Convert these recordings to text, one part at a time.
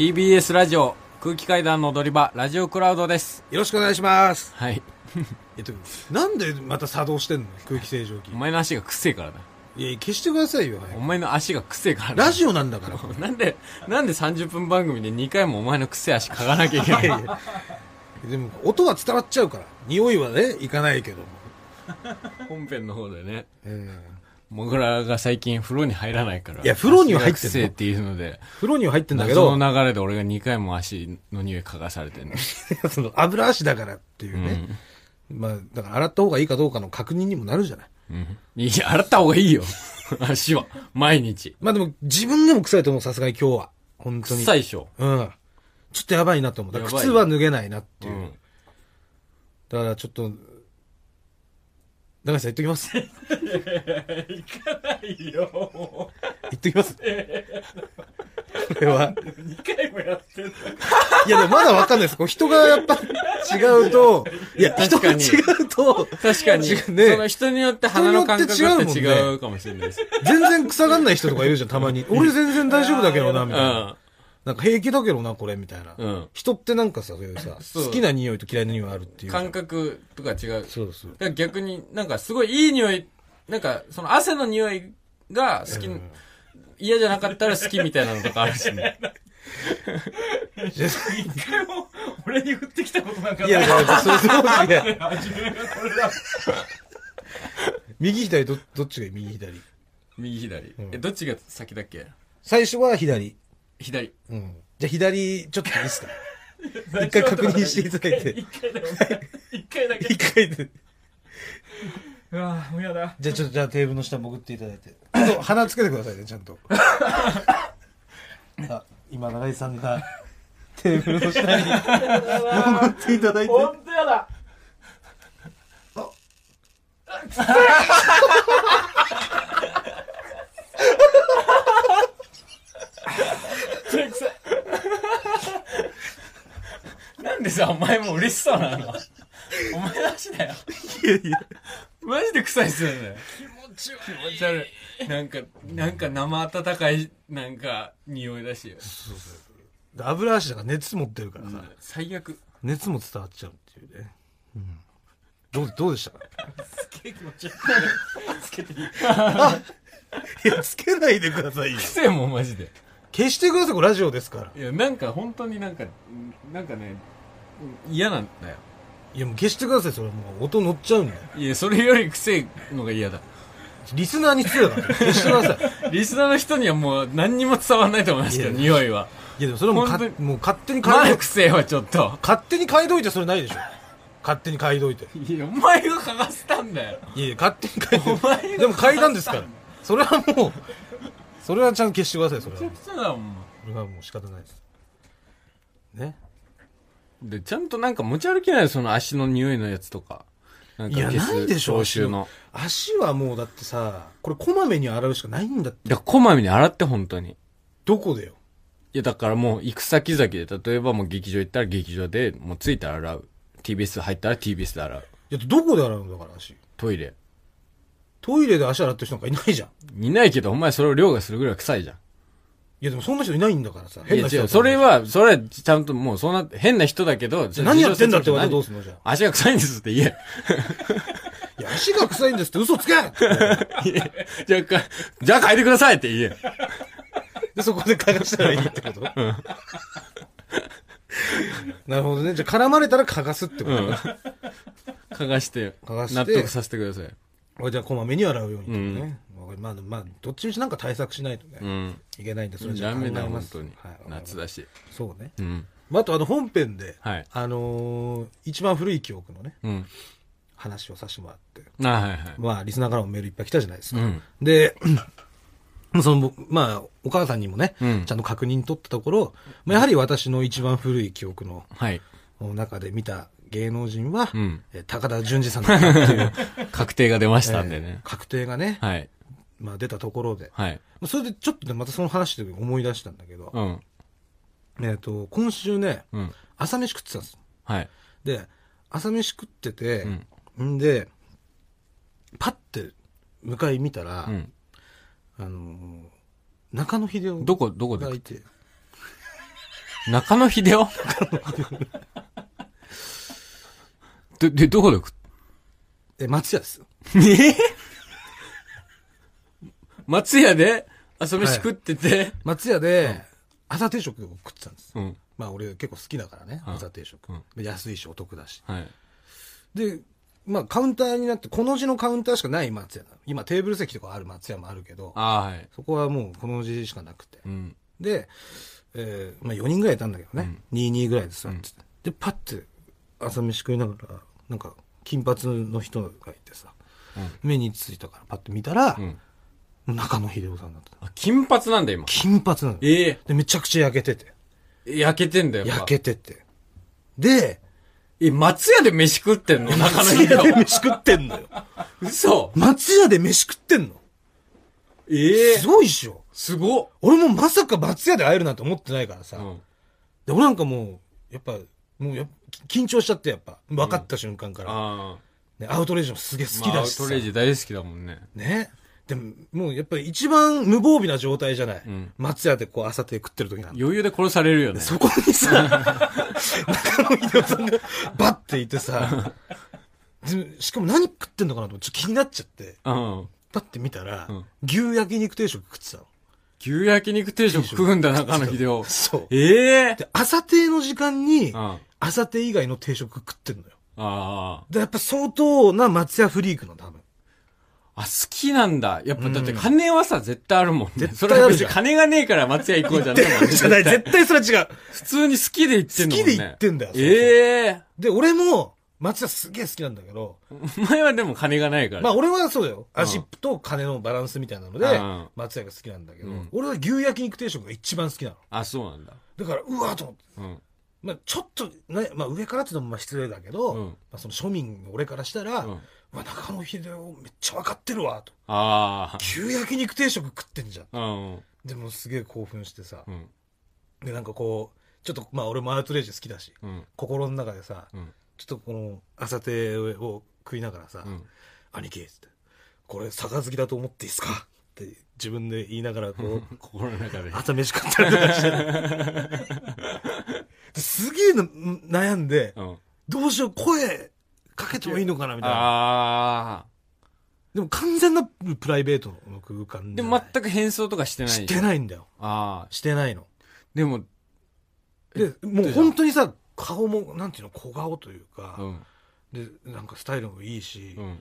TBS ラジオ空気階段の踊り場ラジオクラウドですよろしくお願いします。はいえっと、なんでまた作動してんの？空気清浄機お。前の足がくせえからだいや、消してくださいよ。お前の足がくせえからだラジオなんだから。なんでなんで30分番組で2回もお前のくせえ足嗅がなきゃいけないの？でも、音は伝わっちゃうから。匂いはね、いかないけども。本編の方でねえモグラが最近風呂に入らないからいや風呂には入ってんの？っていうのでー風呂には入ってんだけど謎、の流れで俺が2回も足の匂い嗅がされてるの その油足だからっていうね。まあ、だから洗った方がいいかどうかの確認にもなるじゃない。うんいや洗った方がいいよ 足は毎日まあでも、自分でも臭いと思う、さすがに今日は。本当に。臭いでしょ？うん。ちょっとやばいなと思う。だからやばい靴は脱げないなっていう。うんだからちょっと、長井さん言っときます。言いいよっときます。これは。2回もやってんのいやでもまだわかんないです。こう人がやっぱ違うと、いや、人が違うと、確かに、ねその人によって鼻の感覚って違うもんね違うかもしれないです。全然臭がんない人とかいるじゃん、たまに。俺全然大丈夫だけどな、みうたいな。ん。なんか平気だけどな、これ、みたいな。うん。人ってなんかさ、そういうさ、好きな匂いと嫌いな匂いあるっていう。感覚とか違う。そうそう。だから逆になんかすごいいい匂い、なんかその汗の匂いが好き、うん嫌じゃなかったら好きみたいなのとかあるしね。いや一回も俺に降ってきたことなんかいや、だからそれそういや初めがこれだ。右左ど、どっちがいい？右左。右左。うんえ、どっちが先だっけ？最初は左。左。うん。じゃあ左、ちょっといいですか？一回確認していただいて。一回だよ。一回だけ。一回で。うわもうやだ。じゃあちょっと、じゃあテーブルの下潜っていただいて。ちょっと鼻つけてくださいね、ちゃんと。あ、今、長井さんが、テーブルの下に潜っていただいて。ほんとやだ。それ臭いなんでさ、お前も嬉しそうなの？お前の足だよ。いやいや。マジで臭いっすよね。気持ち悪い。気持ち悪い。なんか、なんか生温かい、なんか、匂いだし。で油足だから熱持ってるからさ、最悪。熱も伝わっちゃうっていうね。うん。どう、どうでした？かすげえ気持ち悪い。つけていいいや、つけないでくださいよ。臭いもん、マジで。消してください、これラジオですから。いや、なんか本当になんか、なんかね、嫌なんだよ。いや、もう消してください、それもう音乗っちゃうんだよ。いや、それより臭いのが嫌だ。リスナーに失礼だから。消してください。リスナーの人にはもう何にも伝わらないと思いますけど、いや匂いは。いや、でもそれもか本当もう勝手に嗅いど臭いわ、ちょっと。勝手に嗅いどいてそれないでしょ。勝手に嗅いどいて。いや、お前が嗅がせたんだよ。いやいや、勝手に嗅いどいて。でも嗅いだんですから。それはもう、それはちゃんと消してください、それはめちゃ。くちゃだもん。それはもう仕方ないです。ね？で、ちゃんとなんか持ち歩けないよその足の匂いのやつとか。なんいや、ないでしょ、消臭の。足はもうだってさ、これこまめに洗うしかないんだって。いや、こまめに洗って、本当に。どこでよ？いや、だからもう行く先々で、例えばもう劇場行ったら劇場で、もう着いたら洗う。TBS 入ったら TBS で洗う。いや、どこで洗うんだから足。トイレ。トイレで足洗ってる人なんかいないじゃん。いないけど、お前それを凌駕するぐらい臭いじゃん。いや、でもそんな人いないんだからさ。いや違う、変な人だとそれは、それはちゃんともうそんな、変な人だけど、じゃあ何やってんだって言われ何たらどうすんのじゃあ。足が臭いんですって言え。いや、足が臭いんですって嘘つけじゃあか、じゃあ変えてくださいって言え。で、そこで嗅がしたらいいってこと？なるほどね。じゃあ絡まれたら嗅がすってことうんね。。嗅がして、嗅がして納得させてください。じゃあこまめに洗うようにってことね。まあ、まあ、どっちみちなんか対策しないとね、うん。いけないんで、それじゃあ考えます。当にはい。夏だし。そうね。うん。まあ、あとあの本編で、はい。あのー一番古い記憶のね、うん。話をさせてもらって。あはいはい。まあ、リスナーからもメールいっぱい来たじゃないですか。うん。で、その、まあ、お母さんにもね、うんちゃんと確認取ったところ、まあ、やはり私の一番古い記憶のはい。中で見た芸能人は、うん。えー高田純次さんだったっていう、確定が出ましたんでえねー。確定がね、はい。まあ出たところで、はい。それでちょっとね、またその話で思い出したんだけど、うん。えっ、と、今週ね、うん。朝飯食ってたんです。はい。で、朝飯食っててう、ん。んで、パッて向かい見たら、うん。あのー中野秀夫どこ、どこで中野秀夫 で、で、どこで食っえ、松屋ですよ。え？松屋で？朝飯食ってて、松屋で、朝定食を食ってたんです。うん。まあ俺結構好きだからね、うん朝定食うん。で安いしお得だし。はい。で、まあカウンターになって、この字のカウンターしかない松屋なの。今テーブル席とかある松屋もあるけど、ああ、はい。そこはもうこの字しかなくて。うん。で、えーまあ4人ぐらいいたんだけどね。22ぐらいで座ってて。で、パッて朝飯食いながら、なんか金髪の人がいてさ、目についたからパッて見たら、うん。中野秀夫さんだった。あ、金髪なんだ、今。金髪なの。えで、めちゃくちゃ焼けてて。え焼けてんだよ。焼けてて。で、え、松屋で飯食ってんの？中野松屋で秀夫。飯食ってんのよ。嘘松屋で飯食ってんの ええすごいっしょ。すごっ。俺もまさか松屋で会えるなんて思ってないからさ。うん。で、俺なんかもう、やっぱ、もう緊張しちゃって、やっぱ。分かった瞬間から。あね、アウトレイジもすげえあ。好きだしさ。まあアウトレイジ大好きだもんね。ね。でも、もうやっぱり一番無防備な状態じゃない。うん松屋でこう朝定食ってる時なんだ。余裕で殺されるよね。そこにさ、中野秀夫さんがバッていてさ、でしかも何食ってんのかなとちょっと気になっちゃって、うん。パッて見たら、うん牛焼肉定食食ってたの。牛焼肉定食食うんだ、中野秀夫。そう。ええで、朝定の時間にうん。、あ朝定以外の定食食ってんのよ。あ。で、やっぱ相当な松屋フリークの多分。あ、好きなんだ。やっぱ、だってうん金はさ、絶対あるもんね。絶それは別に対あるじゃん金がねえから松屋行こうじゃないもんね。じゃない、絶対それは違う。普通に好きで行ってんのもんね。好きで行ってんだよええで、俺も、松屋すげえ好きなんだけど、お前はでも金がないから。まあ俺はそうだよ。うんアジップと金のバランスみたいなのでうん、松屋が好きなんだけどうん、俺は牛焼肉定食が一番好きなの。あ、そうなんだ。だから、うわーと思って。うん。まあちょっとね、まあ上からっていうのもまあ失礼だけど、うんまあその庶民の俺からしたら、うんうわ、中野秀夫めっちゃ分かってるわ、と。あ牛焼肉定食食ってんじゃん。あ。うん。でもすげえ興奮してさう。ん。で、なんかこう、ちょっとまあ俺もアウトレイジ好きだし、うん。心の中でさ、うん。ちょっとこの朝定を食いながらさ、うん。兄貴っつって、これ杯だと思っていいっすか？って自分で言いながらこう、心の中で。朝飯食ったりとかして。ですげえな悩んで、うん。どうしよう、声かけてもいいのかなみたいな。ああ。でも完全なプライベートの空間でじゃないも全く変装とかしてない。してい。ないんだよ。ああ。してないの。でも、で、もう本当にさ、顔も、なんていうの、小顔というかう、ん。で、なんかスタイルもいいしう、ん。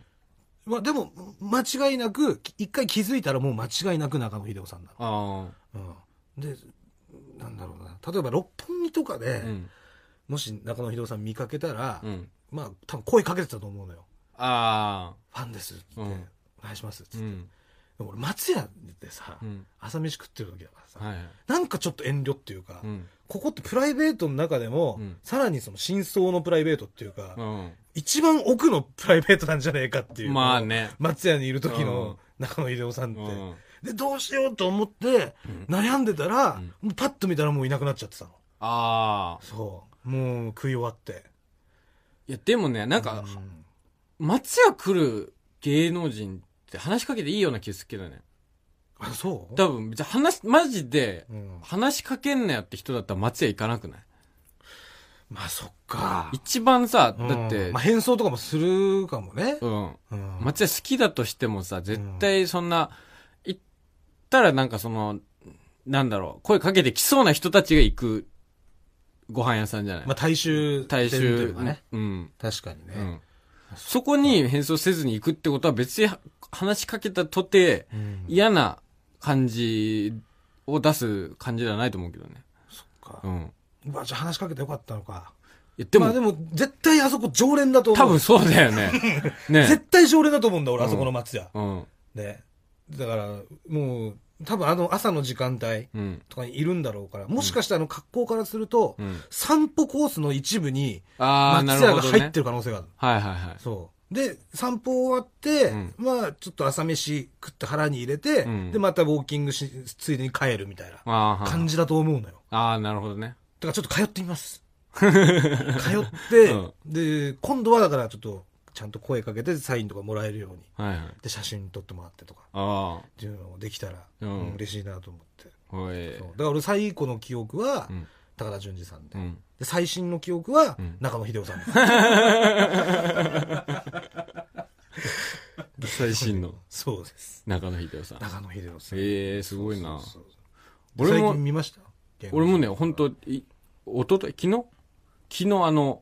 まあでも、間違いなく、一回気づいたらもう間違いなく中野秀夫さんなあの。うん。で、なんだろうな。例えば六本木とかあ。でう、ん。もし中野秀夫さん見かけたらう、ん。まあ多分声かけてたと思うのよ。ああ。ファンですっつって、うんお願いしますっつって。うん。でも俺松屋でさう、ん。朝飯食ってる時だからさ、はいはい。なんかちょっと遠慮っていうか、うん。ここってプライベートの中でも、うんさらにその真相のプライベートっていうか、うん。一番奥のプライベートなんじゃねえかっていう。まあね。松屋にいる時の中野秀夫さんって。うん。で、どうしようと思って、悩んでたら、もうパッと見たらもういなくなっちゃってたの。ああ。そう。もう食い終わって。いや、でもね、なんか、うん松屋来る芸能人って話しかけていいような気するけどね。あ、そう？多分、別に話、マジで、うん。話しかけんなよって人だったら松屋行かなくない？まあそっか。一番さ、うんだってまあ、変装とかもするかもね。うん。うん。松屋好きだとしてもさ、絶対そんな、行ったらなんかその、なんだろう、声かけてきそうな人たちが行くご飯屋さんじゃない、まあ大衆大店とい衆うかね。うん。確かにね。うん。そこに変装せずに行くってことは別に話しかけたとてうん嫌な感じを出す感じではないと思うけどね。かうん。まあじゃあ話しかけてよかったのか。いやでも、まあでも、絶対あそこ常連だと思う。多分そうだよね。ね。絶対常連だと思うんだ、俺、あそこの松屋。うん。ね。だから、もう、多分あの朝の時間帯うん。とかにいるんだろうから、もしかしたらあの格好からすると、うん。散歩コースの一部に、松屋が。入ってる可能性がある。はいはいはい。そう。で、散歩終わって、うんまあ、ちょっと朝飯食って腹に入れて、うんで、またウォーキングし、ついでに帰るみたいな感じだと思うのよ。ああ、なるほどね。だからちょっと通ってみます。通って、うんで、今度はだからちょっと、ちゃんと声かけてサインとかもらえるように。はいはい。で、写真撮ってもらってとか、あっていうのができたら、うんうん嬉しいなと思って。あ。ほいそう。だから俺最古の記憶は、うん高田純次さんで。うん。で、最新の記憶はん、中野秀夫さんです。最新のそうです。中野秀夫さん。中野秀夫さん。ええー、すごいな。俺も最近見ました？俺もね、本当い、おととい、昨日？昨日あの、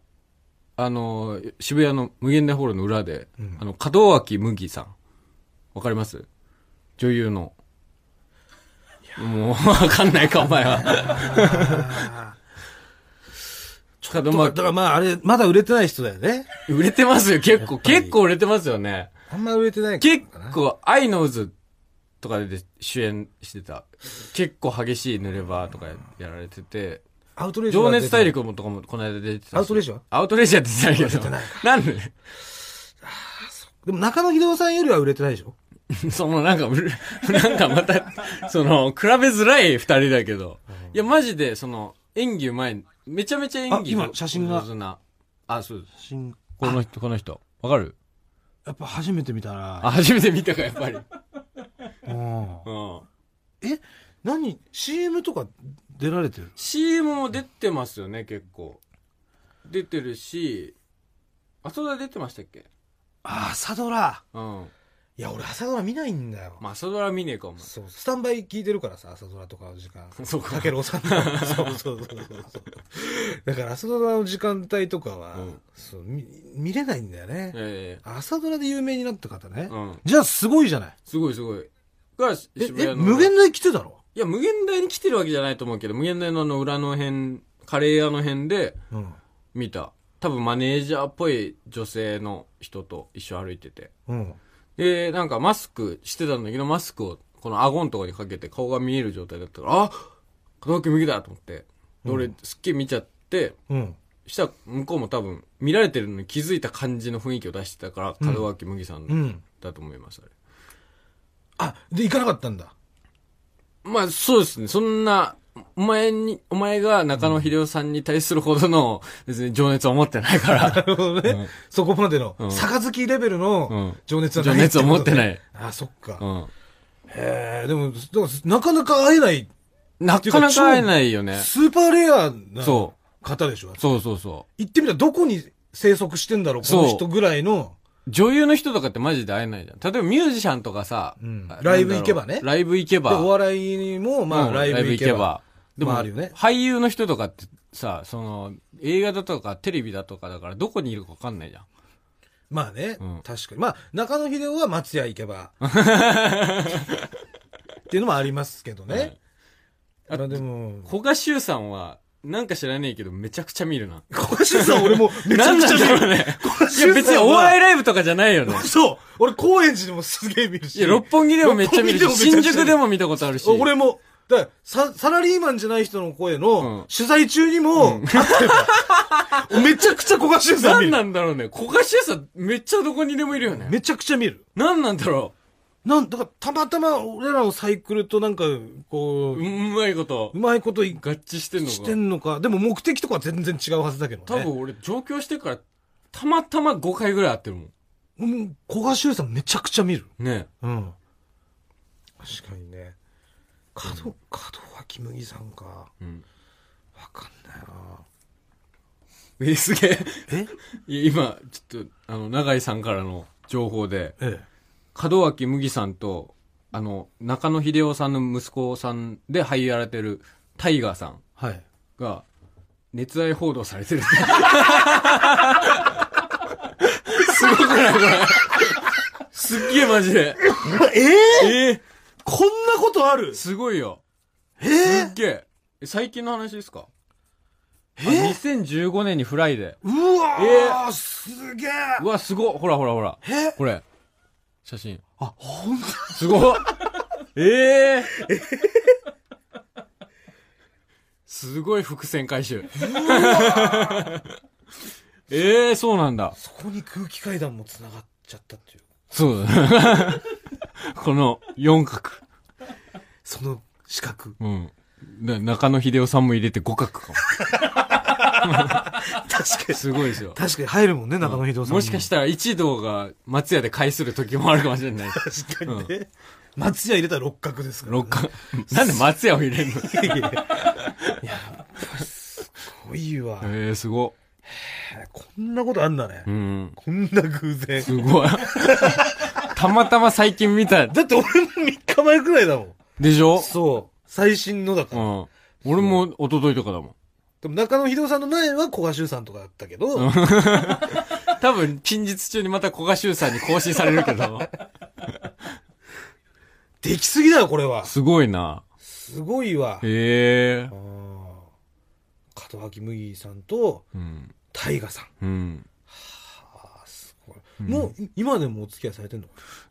あの、渋谷の無限大ホールの裏で、うんあの、門脇麦さん。わかります？女優の。もう、わかんないか、お前は。門だ脇からまああれ、まだ売れてない人だよね。売れてますよ、結構。結構売れてますよね。あんま売れてない結。構、アイノーズとかで主演してた。結構激しい濡れ場とかやられてて、アウトレイジは情熱大陸もとかもこの間出てたし。アウトレイジは？アウトレイジは出てないけど出てない。なんで？でも中野秀夫さんよりは売れてないでしょ？そのなんか、うるなんかまた、その、比べづらい二人だけど。いや、マジで、その、演技うまい。めちゃめちゃ演技あ今写真が上手な。あ、そうです。新この人、この人。わかる？やっぱ初めて見たな。あ、初めて見たか、やっぱり。うんうん。え？何 ?CM とか出られてる？CM も出てますよね、結構。出てるし、あ、それは出てましたっけ？あ、朝ドラ。うん。いや、俺朝ドラ見ないんだよ。まあ、朝ドラ見ねえか、お前。そう、スタンバイ聞いてるからさ、朝ドラとかの時間。そうかたけろうさんの。そうそうそうそうそう。だから朝ドラの時間帯とかは、うんそう見見れないんだよね。え朝ドラで有名になった方ね。えうん。じゃあすごいじゃない。すごいすごい。が、え、え、渋谷の。無限大来てたろいや、無限大に来てるわけじゃないと思うけど、無限大のあの裏の辺、カレー屋の辺でうん。見た。多分マネージャーっぽい女性の人と一緒歩いてて。うん。で、なんかマスクしてたんだけど、マスクをこの顎のところにかけて顔が見える状態だったから、あ門脇麦だと思って。で俺、すっげえ見ちゃって、うん。したら向こうも多分見られてるのに気づいた感じの雰囲気を出してたから、門脇麦さうんん。だと思います、あれ。あ、で、行かなかったんだ。まあ、そうですね。そんな、お前に、お前が中野秀夫さんに対するほどの、別に情熱を持ってないから。なるほどね。うんそこまでの、うん杯レベルうのん情熱はない情熱を持ってないあ、そっか。うん。へえ、でも、だからなかなか会えない、なかなか会えないよね。スーパーレアなそ方でしょ。そうそうそ行ってみたらどこに生息してんだろう、この人ぐらいの。う。女優の人とかってマジで会えないじゃん。例えばミュージシャンとかさ、うんあライブ行けばねライブ行けで、ば。お笑いにも、まあ、うんライブ行けば。。でも、まああるよね俳優の人とかってさ、その、映画だとかテレビだとかだからどこにいるかわかんないじゃん。まあね、うん確かに。まあ、中野秀夫は松屋行けば。っていうのもありますけどね。はいまあでも、古賀修さんは、なんか知らねえけどめちゃくちゃ見るな。小橋さん俺もめちゃくちゃ見る。ね。いや別にお笑いライブとかじゃないよね。そう。俺、高円寺でもすげえ見るし。いや、六本木でもめっちゃ見るし、新宿でも見たことあるし。俺も、だサ、サラリーマンじゃない人の声うんの取材中にも、立ってためちゃくちゃ小橋さん見る。何なんだろうね。古賀修さんめっちゃどこにでもいるよね。めちゃくちゃ見る。何なんだろなん、だから、たまたま俺らのサイクルとなんか、こう。うう、まいことう、まいことい合致してんのか。してんのか。でも目的とかは全然違うはずだけどね。多分俺上京してから、たまたま5回ぐらい会ってるもん。うん、小賀修さんめちゃくちゃ見る。ねうん。確かにね。角、角脇麦さんか。わうん。かんないなえ、すげえ。え？いや、今、ちょっと、あの、永井さんからの情報で、え門脇麦さんと、あの、中野秀夫さんの息子さんで俳優やられてるタイガーさんえ。はい。が、熱愛報道されてる。すごくないこれ。すっげえマジで。えええこんなことある？ー、すごいよ。えすっげえ。え最近の話ですか？えあ2015年にフライで。うわー、すげえうわ、すごっほらほらほら。えこれ。写真。あ、ほんと？すごっ ええすごい伏線回収。ええそうなんだ。そこに空気階段も繋がっちゃったっていう。そうだ。この四角。その四角。うん。な中野秀夫さんも入れて五角かも。確かに。すごいですよ。確かに入るもんね、中野秀夫さんもしかしたら一同が松屋で返する時もあるかもしれない。確かにね。松屋入れたら六角ですから、ね。六角。なんで松屋を入れるの？い やいや。いわ。ええすご。こんなことあんだね。うん。こんな偶然。すごい。たまたま最近見た。だって俺も3日前くらいだもん。でしょ？そう。最新のだから。うん。俺も一昨日とかだもん。でも中野秀夫さんの前は古賀修さんとかだったけど、多分、近日中にまた古賀修さんに更新されるけど。できすぎだよ、これは。すごいな。すごいわ。へえあ。ー門脇麦さんと、うん。大河さん。うん。あーすごい。もう、い今でもお付き合いされてんの？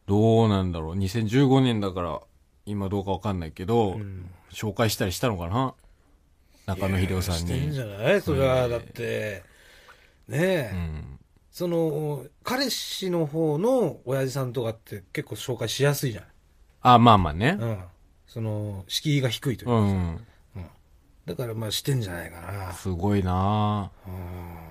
どうなんだろう。2015年だから、今どうかわかんないけど、ん紹介したりしたのかな？中野秀夫さんに。してんじゃない？それは、だって、ねえ、うん。その、彼氏の方の親父さんとかって結構紹介しやすいじゃあ、まあまあね。ないうん。その、敷居が低いといううかさ、ん。だからまあしてんじゃないかな。すごいなうん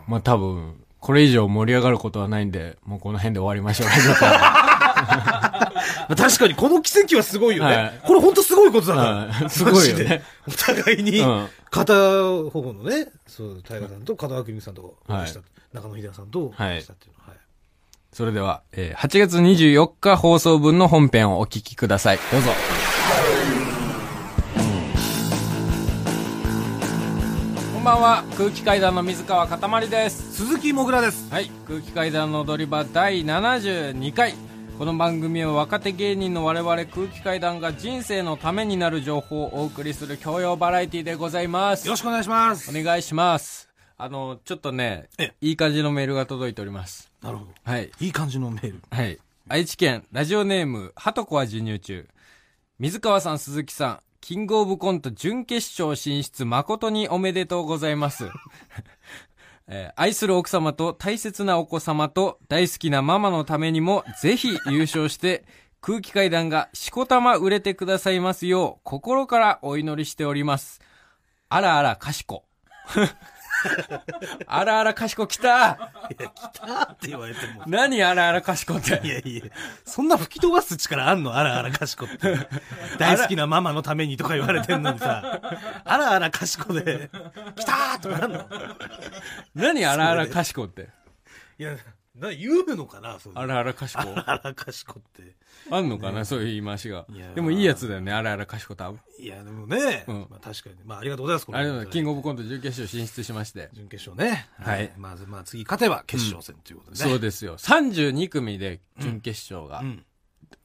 まあ多分、これ以上盛り上がることはないんで、もうこの辺で終わりましょう。まあ確かにこの奇跡はすごいよね。はいこれ本当すごいことだから。はいすごいよね。お互いにうん、片方のね、そう、大河さんと門脇麦さんとはい中野秀夫さんとお会いしたっていうのは。はいそれでは、えー8月24日放送分の本編をお聞きください。どうぞ。こんばんは、空気階段の水川かたまりです。鈴木もぐらです。はい、空気階段の踊り場第72回。この番組は若手芸人の我々空気階段が人生のためになる情報をお送りする教養バラエティでございます。よろしくお願いします。お願いします。あの、ちょっとねえ、いい感じのメールが届いております。なるほど。はい。いい感じのメール。はい。愛知県、ラジオネーム、はとこは授乳中。水川さん、鈴木さん、キングオブコント準決勝進出誠におめでとうございます。えー愛する奥様と大切なお子様と大好きなママのためにもぜひ優勝して 空気階段がしこたま売れてくださいますよう心からお祈りしております。あらあらかしこ。あらあらかしこ来たいや、来たって言われても。何あらあらかしこって。いやいや、そんな吹き飛ばす力あんの？あらあらかしこって。大好きなママのためにとか言われてんのにさ、あらあらかしこで、来たーとかなんの？何あらあらかしこって。いや、な、言うのかなそれあらあらかしこあらかしこって。あんのかな、そういう言い回しが。でもいいやつだよね、あらあらかしこ多分。いや、でもね、うんまあ確かに。まあありがとうございます。このあれだキングオブコント準決勝進出しまして。準決勝ね。はいまず、まあ次勝てば決勝戦ということでね。そうですよ。32組で準決勝が。うん。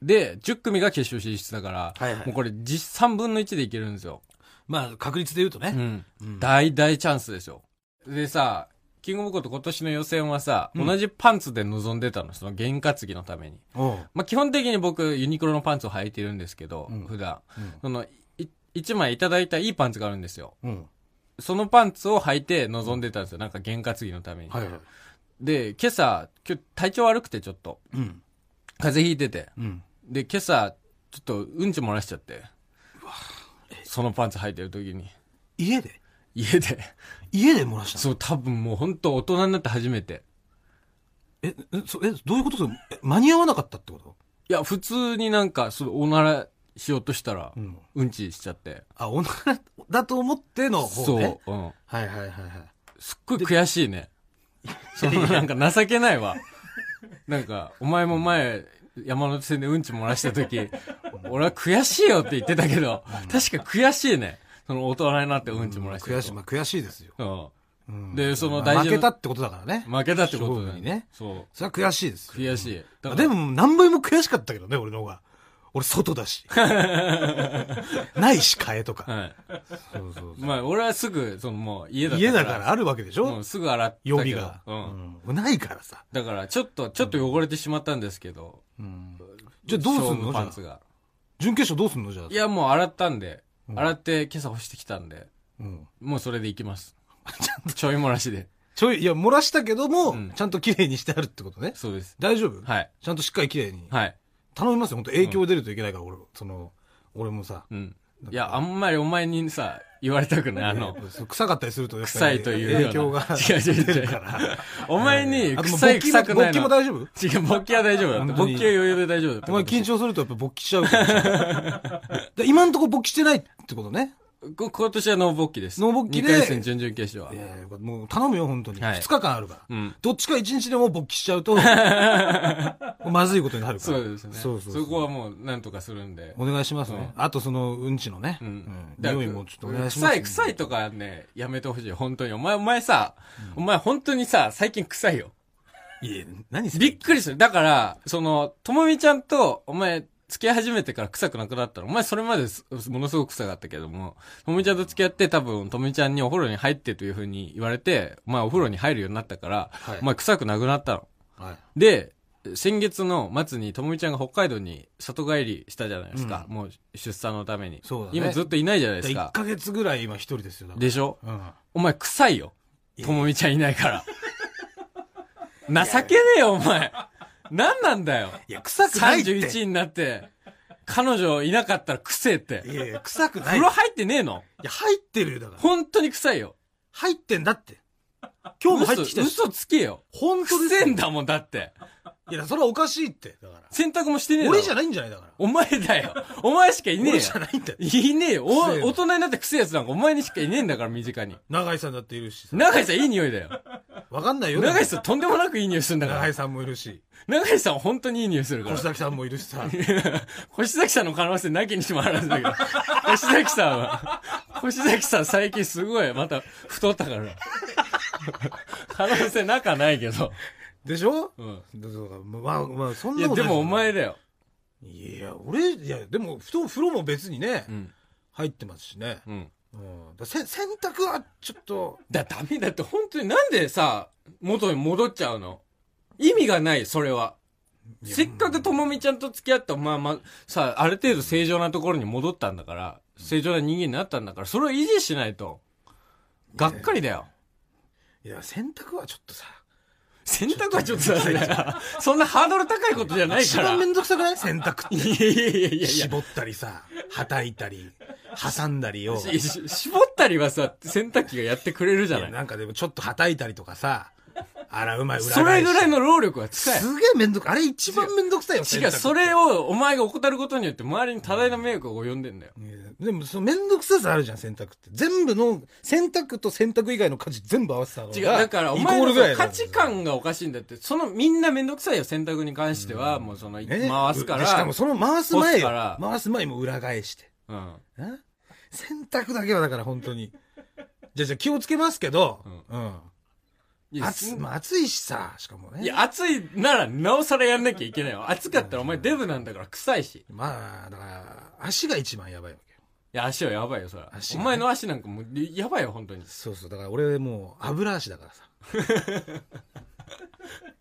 で、10組が決勝進出だから、はいはいもうこれ実3分の1でいけるんですよ。まあ確率で言うとね。うん。うん大大チャンスですよ。でさ、キングオブコント今年の予選はさ、うん同じパンツで臨んでたの、その験担ぎのために。おうまあ、基本的に僕、ユニクロのパンツを履いてるんですけど、うん普段。うんその、い一枚いただいたいいパンツがあるんですよ。うん。そのパンツを履いて臨んでたんですよ。なんか験担ぎのために。はいはい。で、今朝、今日体調悪くてちょっと、うん。風邪ひいてて。うん。で、今朝、ちょっとうんち漏らしちゃって。そのパンツ履いてる時に。家で？家で。家で漏らしたの？そう、多分もう本当大人になって初めて。え、え、そえ、どういうことそれえ間に合わなかったってこと？いや、普通になんか、そう、おならしようとしたら、うん。うんちしちゃって。あ、おならだと思っての方ね。そう、うん。はいはいはいはい。すっごい悔しいね。そのなんか情けないわ。なんか、お前も前、山手線でうんち漏らした時、俺は悔しいよって言ってたけど、確か悔しいね。その大人になってうんち漏らして悔しい、まあ悔しいですよ。ううんでそのまあ大丈夫負けたってことだからね。ん。負けたってことだよ勝負にね。そう。それは悔しいですよ。悔しい。だからで、も何倍も悔しかったけどね、俺の方が。俺外だし。ないし、替えとか。はい。そうそうまあ、俺はすぐ、そのもう家だ家だからあるわけでしょ？もうすぐ洗ったけど。予備が。うん。うん。ないからさ。だから、ちょっと、ちょっと汚れてしまったんですけど。うん。じゃあどうすん勝負の？じゃあパンツが。準決勝どうすんの？じゃあ。いや、もう洗ったんで、うん洗って今朝干してきたんで、うん。もうそれでいきます。ちょい漏らしで。ちょい、いや、漏らしたけども、うんちゃんと綺麗にしてあるってことね。そうです。大丈夫？はい。ちゃんとしっかり綺麗に。はい。頼みますよ。本当影響出るといけないから、俺、その、俺もさ。うん。いや、あんまりお前にさ、言われたくない。あの、臭かったりすると臭いという影響が 違う違う違う。お前に臭い臭くない勃起もの。大丈夫？違う、勃起は大丈夫だ勃起は余裕で大丈夫だ。お前緊張するとやっぱ勃起しちゃう 今んとこ勃起してないってことね。こ今年はノーボッキです。ノーボッキで2回戦準々決勝は。いやいや、もう頼むよ、本当に。はい2日間あるから。うん。どっちか1日でも勃起しちゃうと、まずいことになるから。そうですね。そうそうそうこはもうなんとかするんで。お願いしますね。あとその、うんちのね。ううんん。だから匂いもちょっとお願いします。臭い、臭いとかね、やめてほしい。本当に。お前、お前さ、お前本当にさ、最近臭いよ。いや、何びっくりする。だから、その、ともみちゃんと、お前、付き合い始めてから臭くなくなったの。お前それまですものすごく臭かったけども、ともみちゃんと付き合って多分、ともみちゃんにお風呂に入ってという風に言われて、お前お風呂に入るようになったから、はいお前臭くなくなったの。はい。で、先月の末にともみちゃんが北海道に里帰りしたじゃないですか。もう出産のために。そうだね今ずっといないじゃないです1か。ヶ月ぐらい今一人ですよ。でしょ？うん。お前臭いよ。ともみちゃんいないから。情けねえよ、お前。何なんだよ。いや、臭くないって。31になって、彼女いなかったら臭えって。いやいや、臭くない。い風呂入ってねえの？や、入ってるよ、だから。本当に臭いよ。入ってんだって。今日も入ってきたし。嘘嘘つけよ。本当ですよ臭えんだもん、だって。いや、それはおかしいって。だから。洗濯もしてねえ俺じゃないんじゃないだから。お前だよ。お前しかいねえよ。俺じゃないんだよ。いねえよ。大人になって臭いやつなんかお前にしかいねえんだから、身近に。永井さんだっているしさ。長井さんいい匂いだよ。わかんないよ。長井さんとんでもなくいい匂いするんだから。永井さんもいるし。長井さん本当にいい匂いするから星。崎さんもいるしさ。星崎さんの可能性なきにしもあらずだけど。星崎さんは、星崎さん最近すごい、また太ったから。可能性なかないけど。でしょ？うん。だからまあ、まあ、そんなことないでもお。前だよ。いや、俺、いや、でも、布団、風呂も別にねう、ん。入ってますしね。うん。うん。だせ洗濯はちょっと、だ、ダメだって本当になんでさ、元に戻っちゃうの？意味がない、それは。せっかくともみちゃんと付き合った、まあまあ、さ、ある程度正常なところに戻ったんだから、正常な人間になったんだから、それを維持しないと。がっかりだよ。いや、洗濯はちょっとさ、洗濯はちょっとさ、そんなハードル高いことじゃないから。一番めんどくさくない？洗濯って。いやいやいやいや。絞ったりさ、はたいたり、挟んだりを。絞ったりはさ、洗濯機がやってくれるじゃない。なんかでもちょっとはたいたりとかさ、洗う前裏返しそれぐらいの労力は使え。すげえめんどく、あれ一番めんどくさいよ、違う、それを。をお前が怠ることによって周りに多大な迷惑が及んでんだよ。でも、そのめんどくささあるじゃん、洗濯って。全部の、洗濯と洗濯以外の家事全部合わせた違う、だからお前の価値観がおかしいんだって、そのみんなめんどくさいよ、洗濯に関しては、もうその、ね回すから。でしかもその回す前。回す前も裏返して。うん。え？洗濯だけはだから本当に。じゃあじゃあ気をつけますけど、うん。暑まあ暑いしさ、しかもね。いや、暑いなら、なおさらやんなきゃいけないよ。暑かったらお前デブなんだから臭いし。いまあ、だから、足が一番やばいわけよ。や、足はやばいよ、それ。足がねお前の足なんかもう、やばいよ、本当に。そうそう。だから俺もう油足だからさ。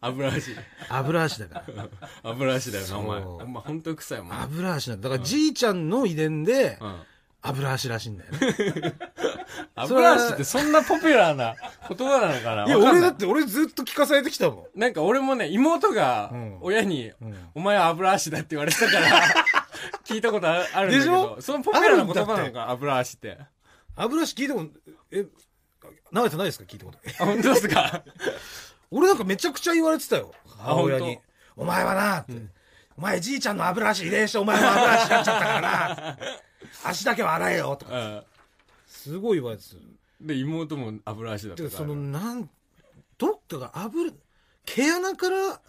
油足。油足だから。油足だよな、お前。そうお前本当に臭いもん。油足なんだ。だからじいちゃんの遺伝でうん。油足らしいんだよね。油足ってそんなポピュラーな言葉なのかな？いや、俺だって俺ずっと聞かされてきたもん。なんか俺もね、妹がうん親に、うんお前は油足だって言われてたから、聞いたことああるんだけでしど、ょ？そのポピュラーな言葉なのか、油足って。油足聞いたこと、え、流れてないですか？聞いたこと。あ、本当ですか？俺なんかめちゃくちゃ言われてたよ。母親に。お前はな、って。お前じいちゃんの油足遺伝してお前も油足になっちゃったからな。足だけは洗えよ。とか。うん。すごい言われてた。で、妹も油足だったてか、から。その、なん、どっかが油、毛穴から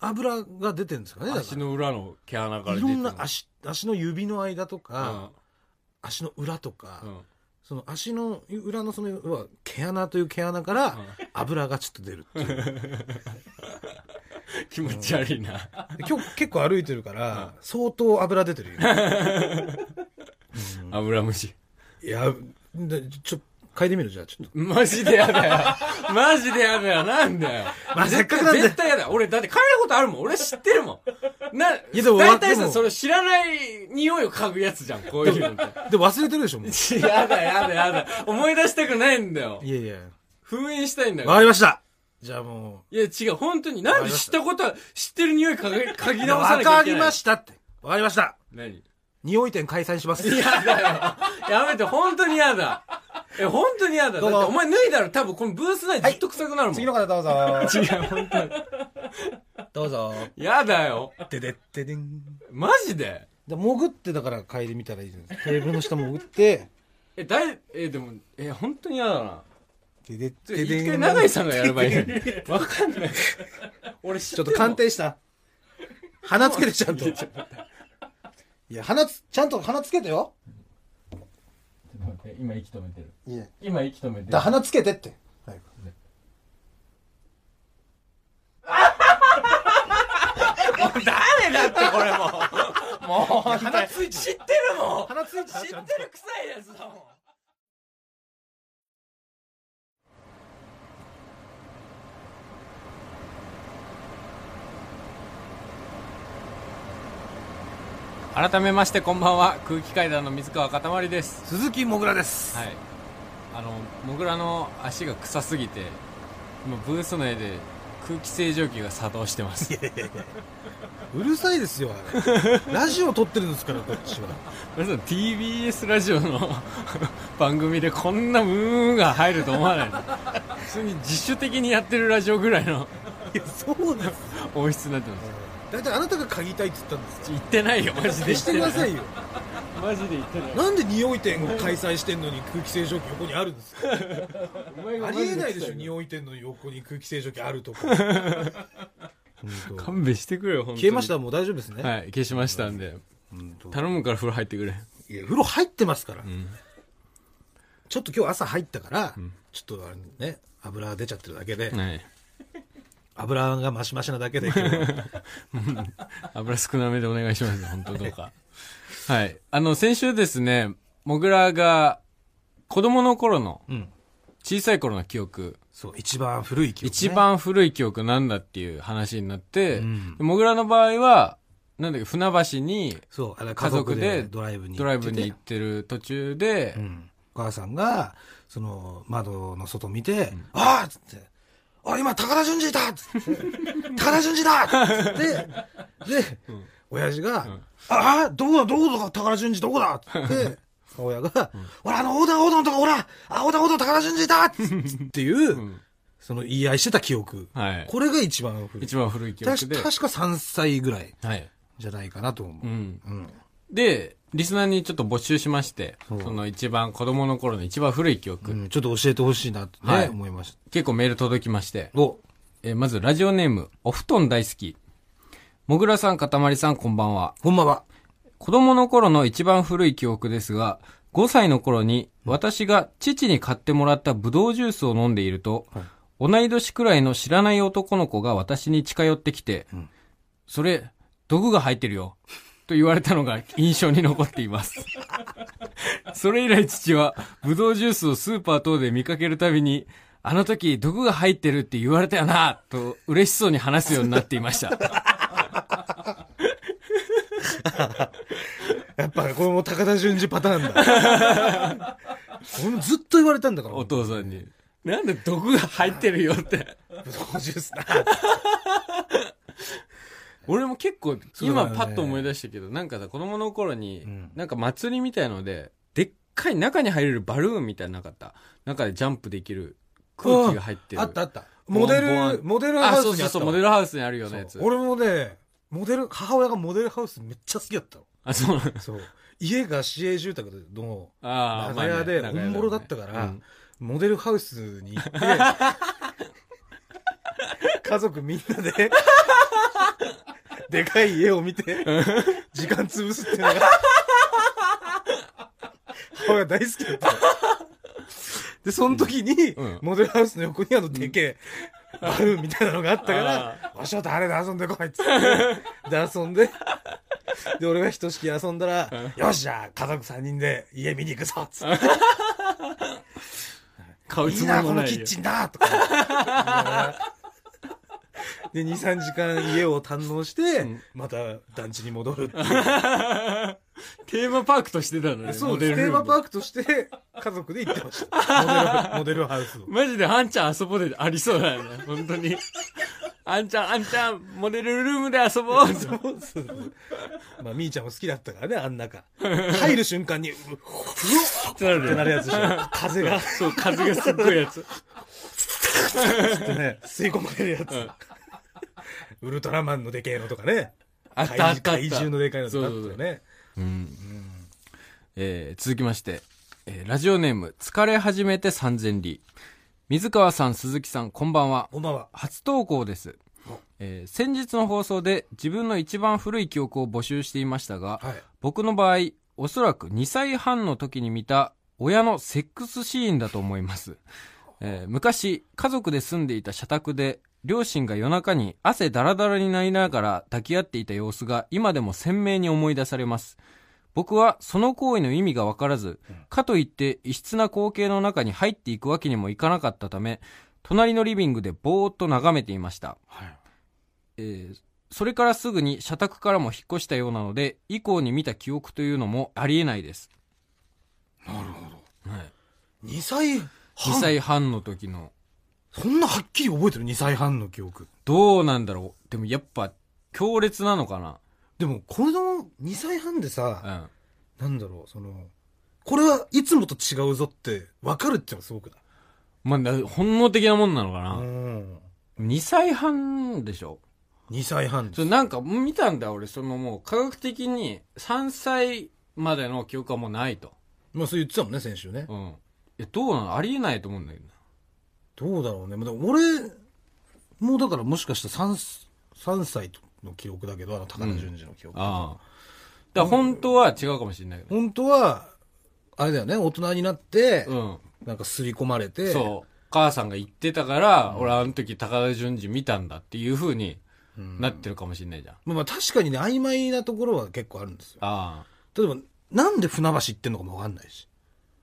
油が出てるんですかねだから足の裏の毛穴からいろんな足、足の指の間とうか、ん。足の裏とか、うん。その足の裏のその、要は毛穴という毛穴から油がちょっと出るっていう。気持ち悪いな。で今日結構歩いてるから、相当油出てるよ。油虫。いや、でちょ、嗅いでみる？じゃあ、ちょっと。マジでやだよ。マジでやだよ。なんだよ。まあせっかくなんで絶対やだ。俺、だって嗅いだことあるもん。俺知ってるもん。な、いやでも大体さ、それ知らない匂いを嗅ぐやつじゃん。こういうのって。で、忘れてるでしょ、もう。やだやだやだ。思い出したくないんだよ。いやいや。封印したいんだわかよ。りました。じゃあもいや違う、本当に。なんで知ったことは、知ってる匂い嗅ぎ 嗅ぎう。直さなわきゃいけない。かりましたって。わかりました。何？匂い店開催します。やだよ。やめて、本当にやだ。え、本当にやだ。だってお前脱いだら多分このブース内ずっと臭くなるもん。次の方どうぞ。違う、本当に。どうぞ。やだよ。ででってでん。マジで？で潜ってだから嗅いでみたらいいじゃないですか。テーブルの下潜って、え、誰、え、でも、え、本当に嫌だな。ででちょ一でで回永井さんがやればいいのに。わかんない。俺知ちょっと鑑定した。鼻つけてちゃんと。いや、鼻つ、ちゃんと鼻つけてよ。今息止めてる。いや。今息止めてるだ、。鼻つけてって。早く誰だってこれもう。もう、鼻ついて知ってるもん。鼻ついて知ってる臭いやつだもん。改めましてこんばんは空気階段の水川かたまりです鈴木もぐらです。はいあのもぐらの足が臭すぎて今ブース内で空気清浄機が作動してますうるさいですよ、あれ。ラジオ撮ってるんですから、こっちは。皆さん TBS ラジオの 番組でこんなムーンが入ると思わないの？普通に自主的にやってるラジオぐらいのいや、そうです。音質になってますだいたいあなたが嗅ぎたいって言ったんです。よ。言ってないよマジで。してくださいよ。よ。マジで言ってない。なんで匂い店を開催してんのに空気清浄機横にあるんですか？お前があマジりえないでしょ、臭匂い店の横に空気清浄機あるとか。本当。勘弁してくれよ本当に。消えました？もう大丈夫ですね？はい消しましたんで。本当。頼むから風呂入ってくれ。いや、風呂入ってますから。ん。ちょっと今日朝入ったから、ん。ちょっとあれね、油出ちゃってるだけで、はい油がマシマシなだけで 油少なめでお願いします本当どうか。はい。あの先週ですねもぐらが子供の頃のうん。小さい頃の記憶。そう、一番古い記憶、ね。一番古い記憶なんだっていう話になって、うん。もぐらの場合は、なんだっけ、船橋に家族でドライブに行ってる途中で、うん。お母さんが、その、窓の外見て、ああっつって、あ、今、高田純次いたっつって、高田純次だって、で、親父が、ああ、どこだ、どこだ、高田純次どこだ？って、母親が、ほら、あの、横断歩道のとこ、ほら、あ、横断歩道高田純次いたっていう、んその言い合いしてた記憶。はい。これが一番古い。一番古い記憶で。確確か3歳ぐらいはい。じゃないかなと思う。うん。うん。で、リスナーにちょっと募集しまして、その一番子供の頃の一番古い記憶、うんちょっと教えてほしいなってね、はい思いまし結構メール届きまして、た。お、えーまずラジオネーム、お布団大好き。もぐらさん、かたまりさん、こんばんは。ほんまは。子供の頃の一番古い記憶ですが、5歳の頃に私が父に買ってもらったブドウジュースを飲んでいると、はい同い年くらいの知らない男の子が私に近寄ってきて、んそれ、毒が入ってるよ。と言われたのが印象に残っています。それ以来父は、ブドウジュースをスーパー等で見かけるたびに、あの時毒が入ってるって言われたよな、と嬉しそうに話すようになっていました。やっぱこれも高田純次パターンだ。俺もずっと言われたんだから。お父さんに。なんで毒が入ってるよって。ブドウジュースな。俺も結構、今パッと思い出したけど、なんかさ、子供の頃に、んなんか祭りみたいので、でっかい中に入れるバルーンみたいなのなかった？中でジャンプできる空気が入ってる。あったあった。モデル、モデルハあ、ウスにあったわそうそうモデルハウスにあるようなやつ。俺もね、モデル、母親がモデルハウスめっちゃ好きだったの。あ、そうなんだそう。家が市営住宅の長屋で、まあねオンボロだったから、うんモデルハウスに行って、家族みんなで、でかい家を見て、時間潰すっていうのが、母親大好きだったの。で、その時に、うんモデルハウスの横にあのでけえ、バルーンみたいなのがあったからあ、わしょとあれで遊んでこいっつって。で、遊んで、で、俺がひとしきり遊んだら、よし、じゃあ、家族3人で家見に行くぞっつって。買うついいな、もりもないよこのキッ。チンだとか。で、2、3時間家を堪能して、また団地に戻るっていう。テーマパークとしてたのね、そうです。テーマパークとして家族で行ってました。モデル、モデルハウスを。マジであんちゃん遊ぼうでありそうだよね、本当に。あんちゃん、あんちゃん、モデルルームで遊ぼうそうそうまあ、みーちゃんも好きだったからね、あん中。入る瞬間に、うふわっってなるってなるやつでしょ。風が、そう、風がすっごいやつ。ね、吸い込まれるやつ。ウルトラマンのでけえのとかね。あったあった怪獣のでかいのとかあったよね。うん。えー続きまして、えーラジオネーム、疲れ始めて三千里。水川さん、鈴木さん、こんばんは。こんばんは。初投稿です。えー先日の放送で自分の一番古い記憶を募集していましたが、はい。僕の場合、おそらく2歳半の時に見た親のセックスシーンだと思います。えー昔、家族で住んでいた社宅で、両親が夜中に汗だらだらになりながら抱き合っていた様子が今でも鮮明に思い出されます。僕はその行為の意味がわからず、かといって異質な光景の中に入っていくわけにもいかなかったため、隣のリビングでぼーっと眺めていました。はい。えーそれからすぐに社宅からも引っ越したようなので、以降に見た記憶というのもありえないです。なるほど。はい。2歳2半歳半の時の、そんなはっきり覚えてる ?2 歳半の記憶。どうなんだろう？でもやっぱ、強烈なのかな？でも、この2歳半でうさ、ん。なんだろう、その、これはいつもと違うぞって分かるっていうのがすごくない？まあ、な本能的なもんなのかうな。ん。2歳半でしょ？2歳半です。なんか見たんだ俺、そのもう科学的に3歳までの記憶はもうないと。まあそう言ってたもんね、先週ね。うん。いや、どうなの？ありえないと思うんだけどな。どうだろうね。まあでも俺、もうだからもしかしたら 3, 3歳の記憶だけど、あの高田純次の記憶。ああ。だから本当は違うかもしれないけど。本当は、あれだよね、大人になって、うん。なんか刷り込まれて、そう。母さんが言ってたから、俺あの時高田純次見たんだっていう風にうんなってるかもしれないじゃん。まあまあ確かにね、曖昧なところは結構あるんですよ。あ例えば、なんで船橋行ってんのかもわかんないし。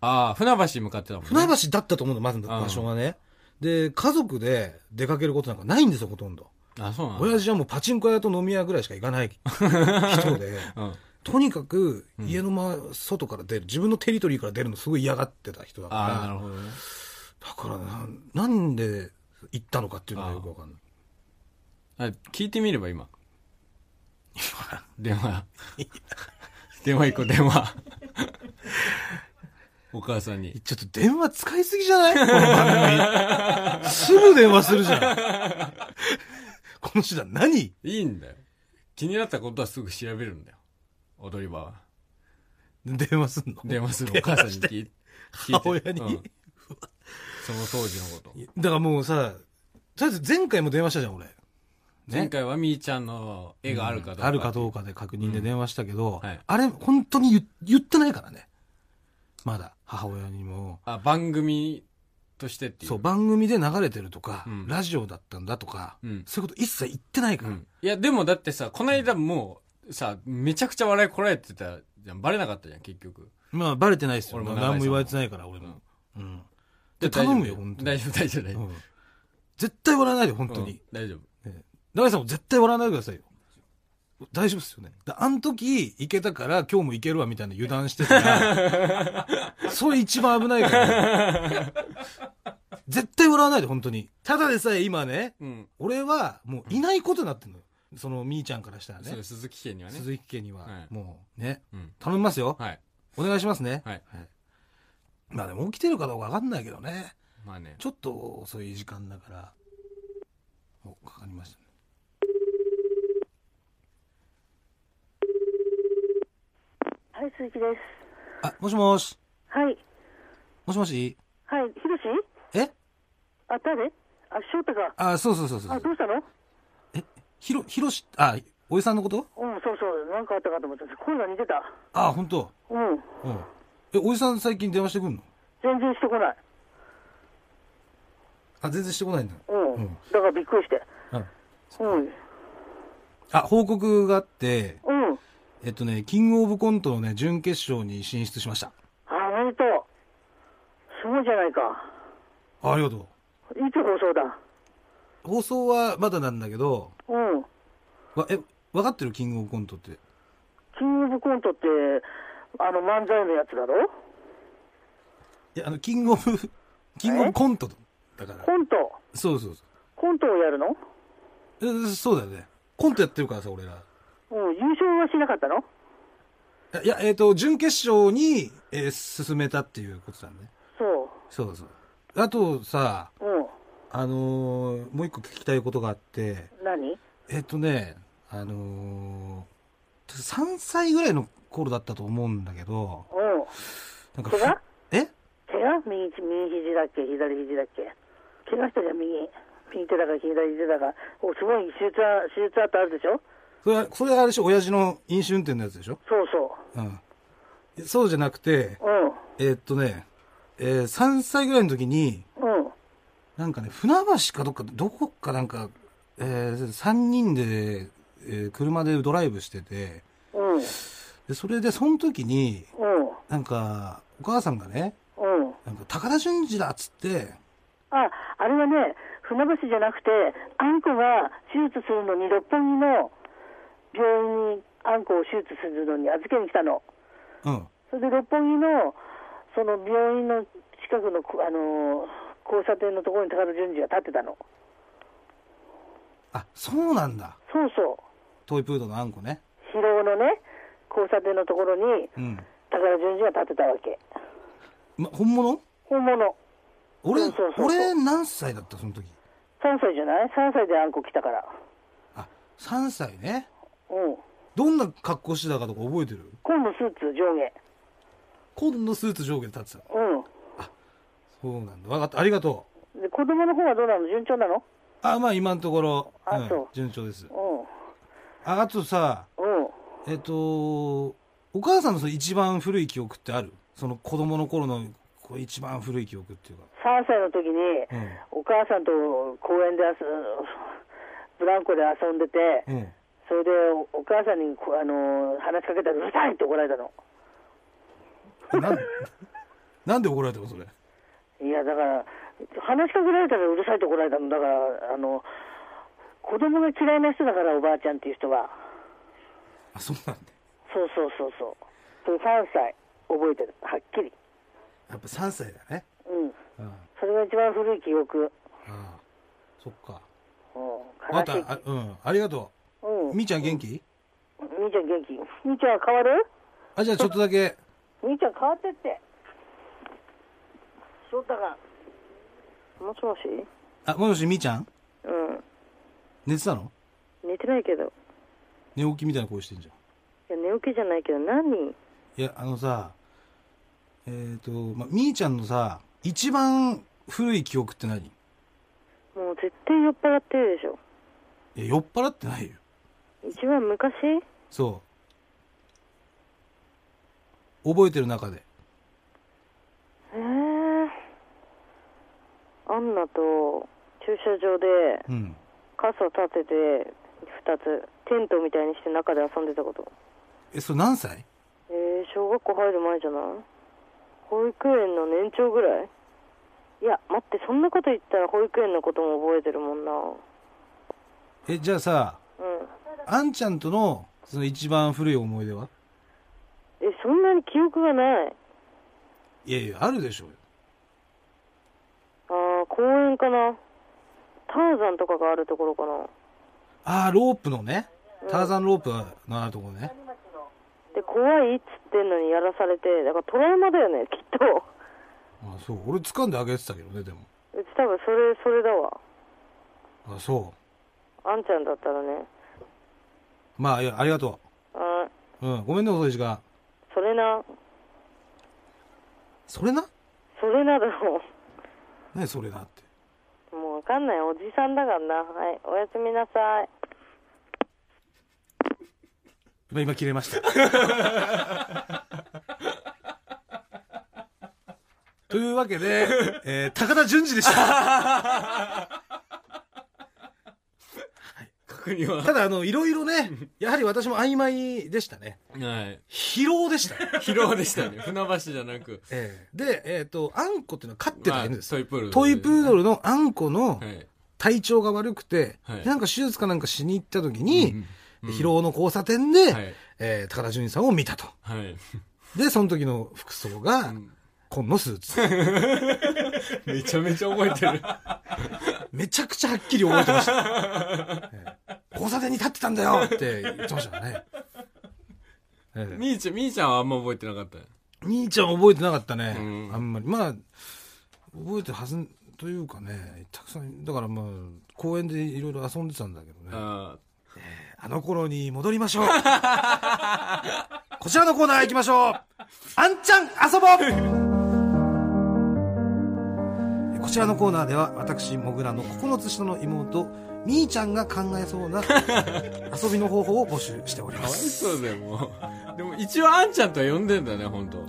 あ。ああ、船橋向かってたもんね。船橋だったと思うの、まず場所がね。で、家族で出かけることなんかないんですよ、ほとんど。あ、そうなの？親父はもうパチンコ屋と飲み屋ぐらいしか行かない人で、うん。とにかく家のま、外から出る、自分のテリトリーから出るのすごい嫌がってた人だから。なるほどね。だからな、なんで行ったのかっていうのがよくわかんない。あ聞いてみれば今。電話。電話行こう、電話。お母さんに。ちょっと電話使いすぎじゃない？この番組。すぐ電話するじゃん。この手段何？いいんだよ。気になったことはすぐ調べるんだよ。踊り場は。電話すんの？電話するお母さんに聞いて。母親に？うんその当時のこと。だからもうさ、とりあえず前回も電話したじゃん、俺。前回はみーちゃんの絵があるかどうか。あるかどうかで確認で電話したけど、はいあれ、本当に言言ってないからね。まだ、母親にも。あ、番組としてっていう。そう、番組で流れてるとか、うんラジオだったんだとか、うんそういうこと一切言ってないから。うん。いや、でもだってさ、この間もう、さ、めちゃくちゃ笑いこられてたじゃん。バレなかったじゃん、結局。まあ、バレてないですよ。俺も何も言われてないから、俺も。うん。で、頼むよ、本当に。大丈夫、大丈夫、大丈夫。うん絶対笑わないで、本当うんに。大丈夫。長井さんも絶対笑わないでくださいよ。大丈夫ですよね。であの時、行けたから、今日も行けるわ、みたいな油断してたら、それ一番危ないから、絶対笑わないで、本当に。ただでさえ今ね、うん。俺はもういないことになってんのよ。その、みーちゃんからしたらね。鈴木家にはね。鈴木家にはは。いもうね、うん。頼みますよ。はい。お願いしますね。はい。まあでも起きてるかどうかわかんないけどね。まあね。ちょっと遅い時間だから。お、かかりましたね。はい、鈴木です。あ、もしもし。はい。もしもし？はい、ひろしえ？あ、誰？あ、翔太か。あ、そうそうそうそうあ、。どうしたの？え、ひろ、ひろし、あ、おじさんのこと？うん、そうそう。なんかあったかと思った。声が似てた。あ、本当？うん。うん。え、おじさん最近電話してくんの？全然してこない。あ、全然してこないんだ。うん。うんだからびっくりして。あ、うん。あ報告があって、うん。えっとね、キングオブコントのね、準決勝に進出しました。あ、おめでとう。すごいじゃないか。あありがとう。いつ放送だ放送はまだなんだけど、うん。わ、え、分かってる？キングオブコントって。キングオブコントって、あの漫才のやつだろ？いや、あの、キングオブ、キングオブコントだから。コント。そうそうそコントをやるの？うえ。そうだよね。コントやってるからさ、俺ら。うん。優勝はしなかったの？いや、えっ、と、準決勝に、えー進めたっていうことだね。そそうそう。あとさ、う。うん。あのーもう一個聞きたいことがあって、何？えっ、とね、あのー、3歳ぐらいの頃だったと思うんだけど、うん。なんかそれがふ、え右右肘だっけ、左肘だっけ？怪我したじゃん、右。右手だか左手だか。おすごい手術は、手術ってあるでしょ？それは、それはあれでしょ、親父の飲酒運転のやつでしょ？そうそうん。そうじゃなくて、う。うん。えーっとね、えー3歳ぐらいの時に、うん。なんかね、船橋かどっか、どこかなんか、えー、3人で、えー車でドライブしてて、うん。で、それで、その時に、うん。なんか、お母さんがね、うん。なんか、高田純次だっつって、あ、あれはね、船橋じゃなくて、あんこが手術するのに、六本木の病院にあんこを手術するのに預けに来たの。うん。それで六本木の、その病院の近くの、こあのー交差点のところに高田純次が立ってたの。あ、そうなんだ。そうそう。トイプードルのあんこね。広尾のね、交差点のところに、うん。高田純次が立ってたわけ。ま、本物？本物。俺、そうそうそう俺何歳だった？その時。3歳じゃない ?3 歳であんこ来たから。あ、3歳ね。うん。どんな格好してたかとか覚えてる？紺のスーツ上下。紺のスーツ上下で立ってた。うん。そうなんだ。わかった。ありがとう。で、子供の方はどうなの？順調なの？あ、まあ今のところ、んあそう順調です。うあ、あとさ、ん。うん。えっと、お母さんのその一番古い記憶ってある？その子供の頃のこれ一番古い記憶っていうか。3歳の時に、うんお母さんと公園で遊ブランコで遊んでて、うん。それでおお母さんにこあの話しかけたらうるさいって怒られたの。なん なんで怒られたのそれ？いや、だから、話しかけられたらうるさいって怒られたの。だから、あの、子供が嫌いな人だから、おばあちゃんっていう人は。あ、そうなんだ。そうそうそうそう。それ3歳、覚えてる。はっきり。やっぱ3歳だね。うん。うん。あそれが一番古い記憶。あ。そっか。うん。あうん。ありがとうん。う。みーちゃん元気？みーちゃん元気？みーちゃんは変わる？あ、じゃあちょっとだけ。みーちゃん変わってって。翔太が。もしもし？あ、もしもしみーちゃん？うん。寝てたの？寝てないけど。寝起きみたいな声してんじゃん。いや、寝起きじゃないけど、何？いや、あのさ、えっ、と、ま、みーちゃんのさ、一番古い記憶って何？いもう絶対酔っ払ってるでしょ。や、酔っ払ってないよ。一番昔？そう。覚えてる中で。え。ー、アンナと駐車場でうん。傘立てて二つテントみたいにして中で遊んでたこと。え、それ何歳？えー、小学校入る前じゃない？保育園の年長ぐらい？いや待ってそんなこと言ったら保育園のことも覚えてるもんな。え、じゃあさ、うんあんちゃんとの、その一番古い思い出は？えそんなに記憶がないいやいや、あるでしょうよ。ああ公園かなターザンとかがあるところかなああ、ロープのね。ターザンロープのあるとこね。で怖いっつってんのにやらされてだからトラウマだよねきっとあそう。俺掴んであげてたけどね、でも。うち多分それそれだわあそあんちゃんだったらねう。まあ、ありがとあう。うん。ごめんね、遅い時間。それなそれな？それなだろ何それなって。もうわかんないおじさんだからなはいおやすみなさい今、今切れました。というわけで、えー、高田純次でした。確認は。ただ、あの、いろいろね、やはり私も曖昧でしたね。はい。疲労でした。疲労でしたね。船橋じゃなく。えーで、えっ、と、あんこっていうのは飼ってた犬です。トイプードル。トイプードルのあんこのはい。体調が悪くて、はいなんか手術かなんかしに行った時に、うん疲労の交差点で、はい。えー高田純次さんを見たと。はい。で、その時の服装が、紺のスーツ。めちゃめちゃ覚えてる。めちゃくちゃはっきり覚えてました。ええ交差点に立ってたんだよって言ってましたからね。ええみーちゃん、みーちゃんはあんま覚えてなかった？よ。兄ちゃん覚えてなかったね。うんあんまり。まあ、覚えてるはずというかね、たくさん、だからまあ、公園でいろいろ遊んでたんだけどね。ああの頃に戻りましょう。こちらのコーナー行きましょう。あんちゃん遊ぼうちらのコーナーでは私もぐらの9つ下の妹みーちゃんが考えそうな 遊びの方法を募集しておりかわいますそうだよ、もう。でも一応あんちゃんとは呼んでんだね、本当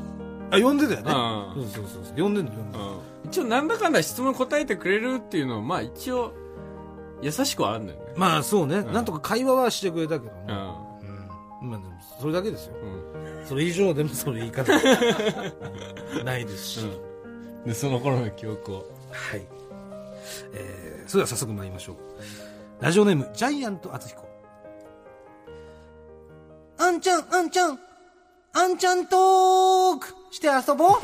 あ呼んでたよねうんそうそうそうそう呼んでんの呼んでんのうん。一応なんだかんだ質問答えてくれるっていうのは、まあ一応、優しくはあるんだよね。まあそうね、んなんとか会話はしてくれたけどね、うん。うんまあでもそれだけですようん。それ以上でもそれ以下でもないですし、うん。で、その頃の記憶を。はい。えー、それでは早速参りましょう。ラジオネーム、ジャイアント厚彦。あんちゃん、あんちゃん、あんちゃんトークして遊ぼう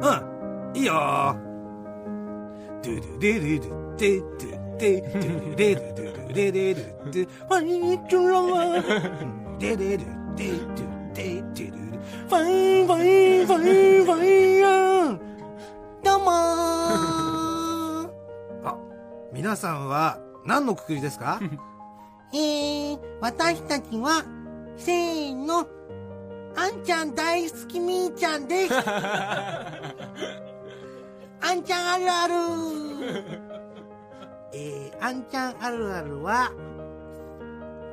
うん、いいよドゥドゥデルドゥデドゥデドゥデドゥドゥデデドゥドゥファイトラワーデデドゥデドゥデドゥファイファイファイファイヤーどうもーあ、皆さんは何のくくりですかえー、私たちは、せーの、あんちゃん大好きみーちゃんです。あんちゃんあるある。えー、あんちゃんあるあるは、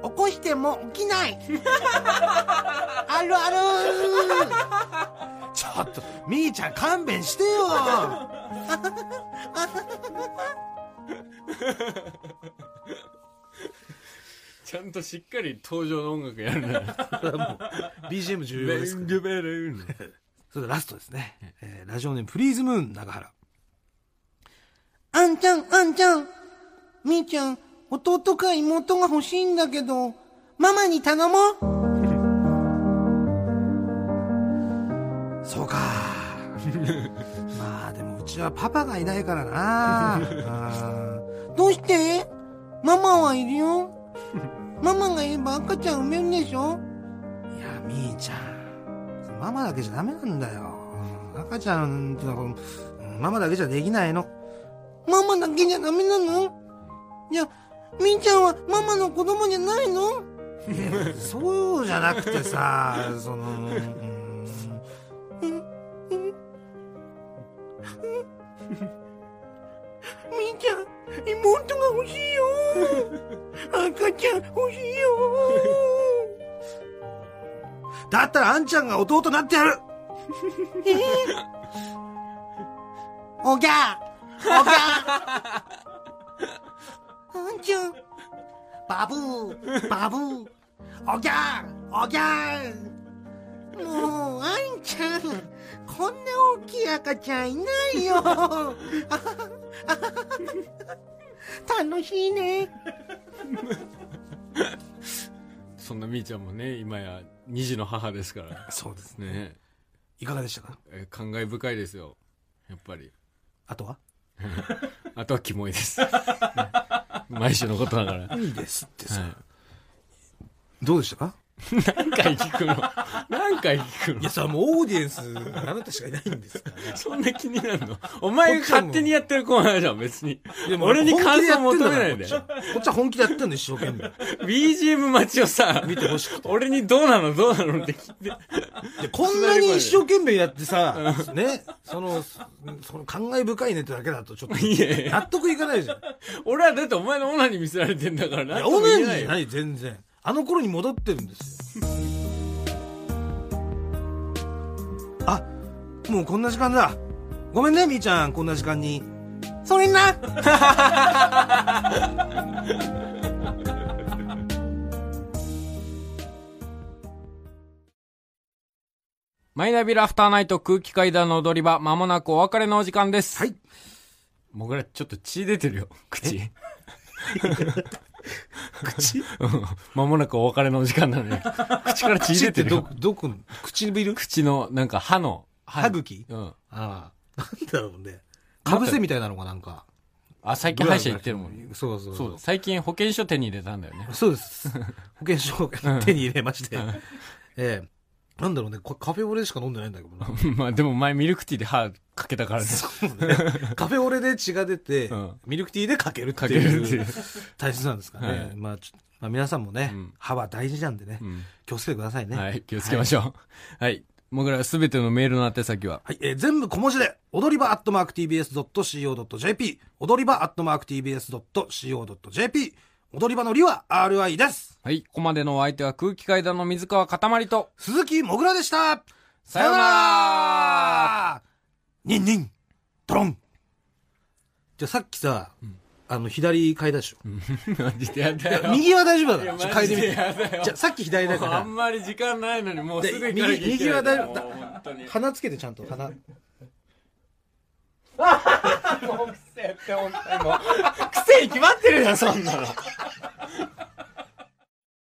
起こしても起きない。あるある。ちょっと、みーちゃん勘弁してよ。ちゃんとしっかり登場の音楽やるね。BGM 重要ですから。グベルそれではラストですね。えーラジオネームフリーズムーン長原。あんちゃん、あんちゃん。みーちゃん、弟か妹が欲しいんだけど、ママに頼もう。そうか。まあでもうちはパパがいないからな。どうして？ママはいるよ。ママがいれば赤ちゃん産めるんでしょ？いや、みーちゃん。ママだけじゃダメなんだよ。うん赤ちゃんってのは、うんママだけじゃできないの。ママだけじゃダメなの？いや、みーちゃんはママの子供じゃないの？そうじゃなくてさ、その、うんみーちゃん、妹が欲しいよ。赤ちゃん欲しいよ。だったらあんちゃんが弟になってやる。おぎゃーおぎゃバブー、バブー。おぎゃーおぎゃーもう、あんちゃん。こんな大きい赤ちゃんいないよ。楽しいね。そんなみーちゃんもね、今や2児の母ですから。そうです。ねいかがでしたか？えー感慨深いですよ。やっぱり。あとは？あとはキモいです。毎週のことだから。いいですってさ。はどうでしたか？何回聞くの？何回聞くの？いや、さ、もうオーディエンス、あなたしかいないんですから。そんな気になるの？お前が勝手にやってるコーナーじゃん、別に。でも俺に感想求めないで。こっちは本気でやってんの、一生懸命。BGM 待ちをさ、見てほしくて。俺にどうなの？どうなの？って聞いて。でこんなに一生懸命やってさ、ね、その、その感慨深いねってだけだとちょっと、いやいや納得いかないじゃん。い俺はだってお前のオナに見せられてんだからな。や、オナニーじゃないい、全然。あの頃に戻ってるんですよ。あ、もうこんな時間だ。ごめんね、みーちゃん、こんな時間に。それな マイナビラフターナイト空気階段の踊り場、まもなくお別れのお時間です。はい。もぐら、ちょっと血出てるよ、口。口？うんまもなくお別れのお時間なのに。口から血口ってど出てるよ。、どこの、唇口の、なんか歯の。歯茎？うん。ああ。なんだろうね。かぶせみたいなのがなんか。あ、最近歯医者行ってるもん。そうそうそう、最近保険証手に入れたんだよね。そうです。保険証を手に入れまして。ええなんだろうね、こカフェオレしか飲んでないんだけどな。まあでも前ミルクティーで歯かけたからね。カフェオレで血が出て、うんミルクティーでかけるっていいうう。大切なんですかね。はいまあちょまあ皆さんもね、うん歯は大事なんでね、うん気をつけてくださいね。はい、気をつけましょう。はい。もぐらすべてのメールの宛先は？はい、えー全部小文字で、踊り場アットマーク TBS.CO.JP、踊り場アットマーク TBS.CO.JP、踊り場のりは RI です。はい。ここまでのお相手は空気階段の水川かたまりと、鈴木もぐらでしたさようならニンニントロンじゃあさっきさ、あの、左変えたでしょ。マジでやだよ。右は大丈夫だから。いやちょ変えてみて。マジでやだよじゃあさっき左だかもうあら、んまり時間ないのにもうすぐで行かなきゃいけない。右右は大丈夫だ本当に。鼻つけてちゃんと、鼻。もう癖って本当にもう。癖に決まってるよ、そんなの。